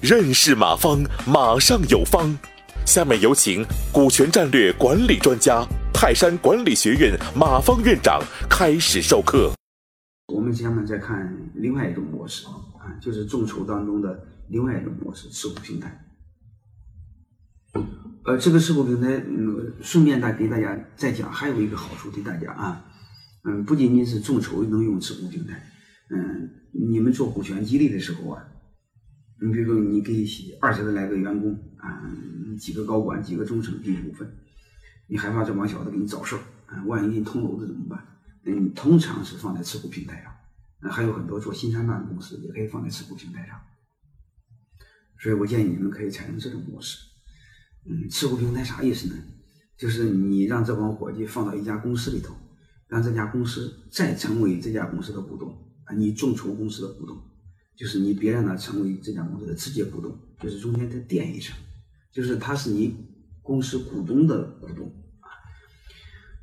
认识马方，马上有方。下面有请股权战略管理专家、泰山管理学院马方院长开始授课。我们下面再看另外一种模式啊，就是众筹当中的另外一种模式——持股平台。呃，这个持股平台，嗯，顺便再给大家再讲，还有一个好处对大家啊，嗯，不仅仅是众筹能用持股平台，嗯，你们做股权激励的时候啊。你比如说，你给二十来个员工啊，几个高管、几个中层给股份，你害怕这帮小子给你找事儿啊？万一你捅娄子怎么办？嗯，通常是放在持股平台上。那还有很多做新三板的公司也可以放在持股平台上。所以我建议你们可以采用这种模式。嗯，持股平台啥意思呢？就是你让这帮伙计放到一家公司里头，让这家公司再成为这家公司的股东你众筹公司的股东。就是你别让他成为这家公司的直接股东，就是中间再垫一层，就是他是你公司股东的股东啊，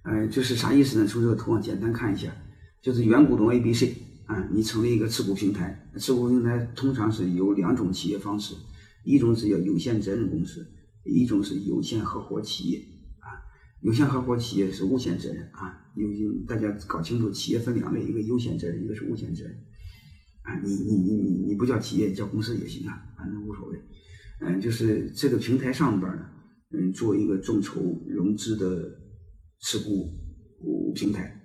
呃，就是啥意思呢？从这个图上简单看一下，就是原股东 A、B、C 啊，你成立一个持股平台，持股平台通常是有两种企业方式，一种是叫有限责任公司，一种是有限合伙企业。有限合伙企业是无限责任啊，有大家搞清楚，企业分两类，一个有限责任，一个是无限责任。啊，你你你你你不叫企业，叫公司也行啊，反正无所谓。嗯，就是这个平台上边呢，嗯，做一个众筹融资的持股平台，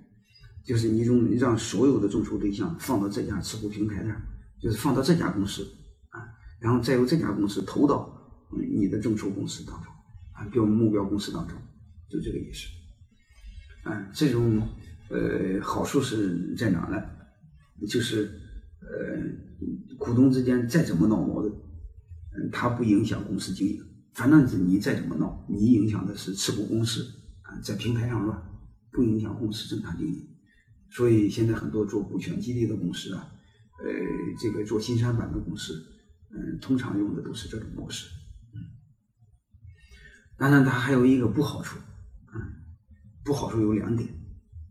就是你用让所有的众筹对象放到这家持股平台上，就是放到这家公司啊，然后再由这家公司投到你的众筹公司当中啊，标目标公司当中，就这个意思。啊，这种呃好处是在哪呢？就是。呃，股东之间再怎么闹矛盾，嗯，它不影响公司经营。反正是你再怎么闹，你影响的是持股公司啊，在平台上乱，不影响公司正常经营。所以现在很多做股权激励的公司啊，呃，这个做新三板的公司，嗯，通常用的都是这种模式。嗯，当然它还有一个不好处，不好处有两点，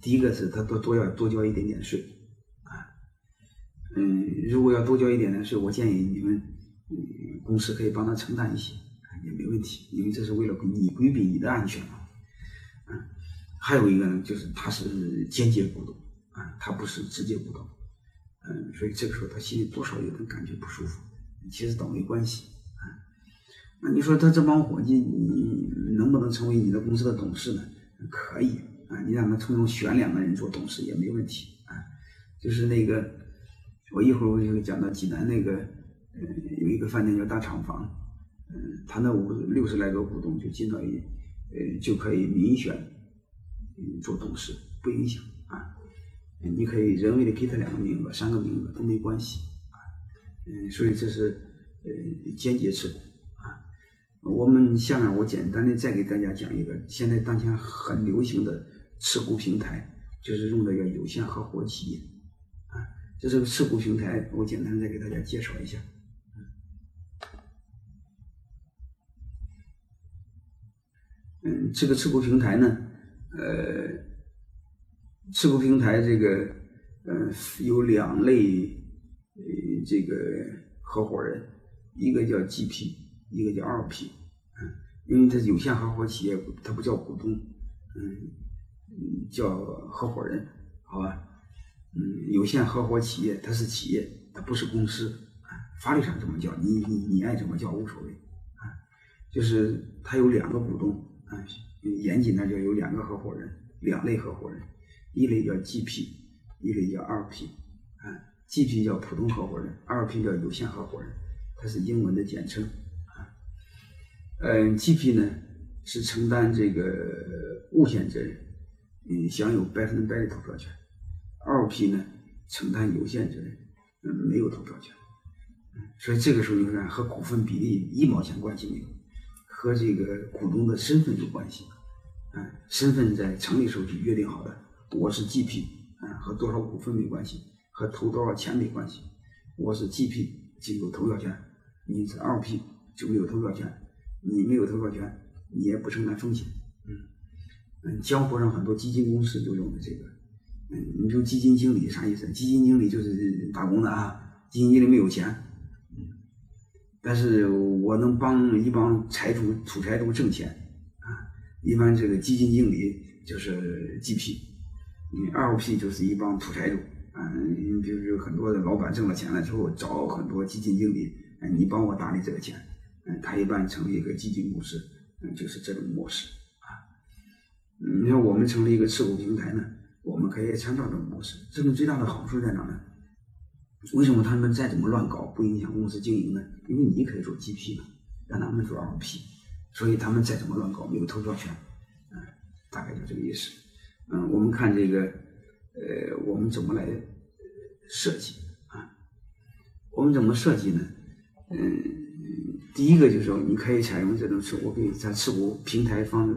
第一个是他多多要多交一点点税。啊嗯，如果要多交一点的税，我建议你们，嗯，公司可以帮他承担一些，啊也没问题，因为这是为了你规避你的安全嘛。嗯，还有一个呢，就是他是间接股东，啊，他不是直接股东，嗯，所以这个时候他心里多少有点感觉不舒服，其实倒没关系，啊，那你说他这帮伙计，你能不能成为你的公司的董事呢？可以，啊，你让他从中选两个人做董事也没问题，啊，就是那个。我一会儿我就会讲到济南那个，嗯，有一个饭店叫大厂房，嗯，他那五六十来个股东就进到一，呃，就可以民选，嗯，做董事不影响啊，你可以人为的给他两个名额、三个名额都没关系啊，嗯，所以这是呃间接持股。我们下面我简单的再给大家讲一个现在当前很流行的持股平台，就是用的叫有限合伙企业。啊这是个持股平台，我简单再给大家介绍一下。嗯，这个持股平台呢，呃，持股平台这个，嗯，有两类，呃，这个合伙人，一个叫 GP，一个叫 LP，嗯，因为它有限合伙企业，它不叫股东，嗯，叫合伙人，好吧？嗯，有限合伙企业它是企业，它不是公司啊。法律上这么叫，你你你爱怎么叫无所谓啊。就是它有两个股东啊，严谨的叫有两个合伙人，两类合伙人，一类叫 GP，一类叫 LP 啊。GP 叫普通合伙人，LP 叫有限合伙人，它是英文的简称。嗯，GP 呢是承担这个无限责任，嗯，享有百分之百的投票权。二批呢承担有限责任，嗯，没有投票权，所以这个时候你看和股份比例一毛钱关系没有，和这个股东的身份有关系，嗯，身份在成立时候就约定好的，我是 GP，嗯，和多少股份没关系，和投多少钱没关系，我是 GP 就有投票权，你是二批就没有投票权，你没有投票权，你也不承担风险，嗯，嗯，江湖上很多基金公司就用的这个。嗯，你比如基金经理啥意思？基金经理就是打工的啊，基金经理没有钱，嗯，但是我能帮一帮财主、土财主挣钱啊。一般这个基金经理就是 GP，你 LP 就是一帮土财主。嗯，你比如有很多的老板挣了钱了之后，找很多基金经理，嗯，你帮我打理这个钱，嗯，他一般成立一个基金公司，嗯，就是这种模式啊。你看我们成立一个持股平台呢，我们可以参照这种模式。这种最大的好处在哪呢？为什么他们再怎么乱搞不影响公司经营呢？因为你可以做 GP 嘛，让他们做 LP，所以他们再怎么乱搞没有投票权，嗯，大概就这个意思。嗯，我们看这个。呃，我们怎么来设计啊？我们怎么设计呢？嗯，第一个就是说，你可以采用这种持股，可以在持股平台方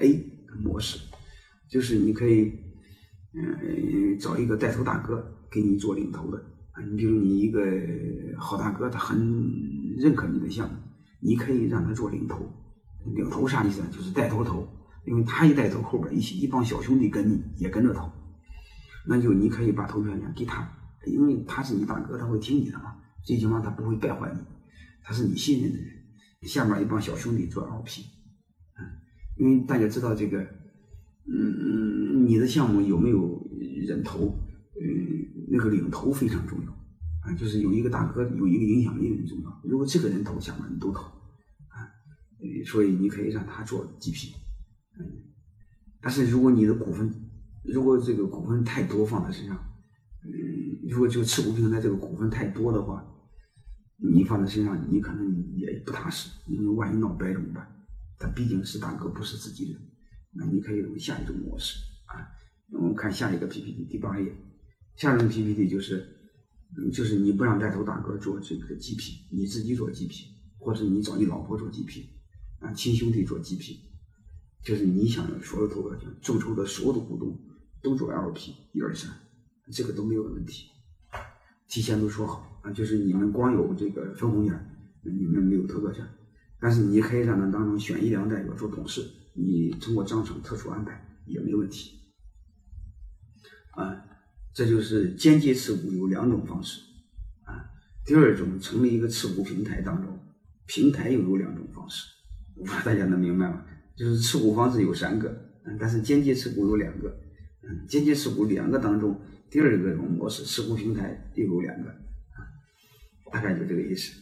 A 模式，就是你可以嗯找一个带头大哥给你做领头的啊。你比如你一个好大哥，他很认可你的项目，你可以让他做领头。领头啥意思呢？就是带头投，因为他一带头，后边一起一帮小兄弟跟你也跟着投。那就你可以把投票权给他，因为他是你大哥，他会听你的嘛。最起码他不会败坏你，他是你信任的人。下面一帮小兄弟做 LP，嗯，因为大家知道这个，嗯嗯，你的项目有没有人投，嗯，那个领头非常重要啊，就是有一个大哥有一个影响力很重要。如果这个人投，下面人都投啊，所以你可以让他做 GP，嗯，但是如果你的股份。如果这个股份太多放在身上，嗯，如果就持股平台这个股份太多的话，你放在身上，你可能也不踏实，因为万一闹掰怎么办？他毕竟是大哥，不是自己人。那你可以用下一种模式啊。我们看下一个 PPT 第八页，下一种 PPT 就是，就是你不让带头大哥做这个 GP，你自己做 GP，或者你找你老婆做 GP，啊，亲兄弟做 GP，就是你想要所有投票权，众筹的所有的股东。都做 LP 一二三，这个都没有问题，提前都说好啊，就是你们光有这个分红权，你们没有投票权，但是你可以让他当中选一两代表做董事，你通过章程特殊安排也没问题，啊，这就是间接持股有两种方式啊，第二种成立一个持股平台当中，平台又有两种方式，我不知道大家能明白吗？就是持股方式有三个，嗯，但是间接持股有两个。嗯，间接持股两个当中，第二个这种模式持股平台又有两个，大概就这个意思。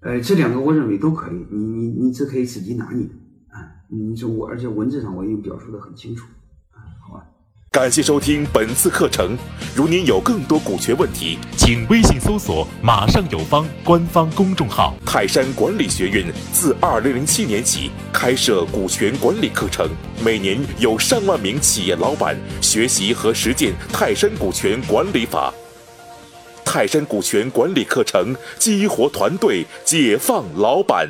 呃，这两个我认为都可以，你你你只可以自己拿捏啊。你说我，而且文字上我已经表述的很清楚啊，好吧。感谢收听本次课程。如您有更多股权问题，请微信搜索“马上有方”官方公众号。泰山管理学院自二零零七年起开设股权管理课程，每年有上万名企业老板学习和实践泰山股权管理法。泰山股权管理课程激活团队，解放老板。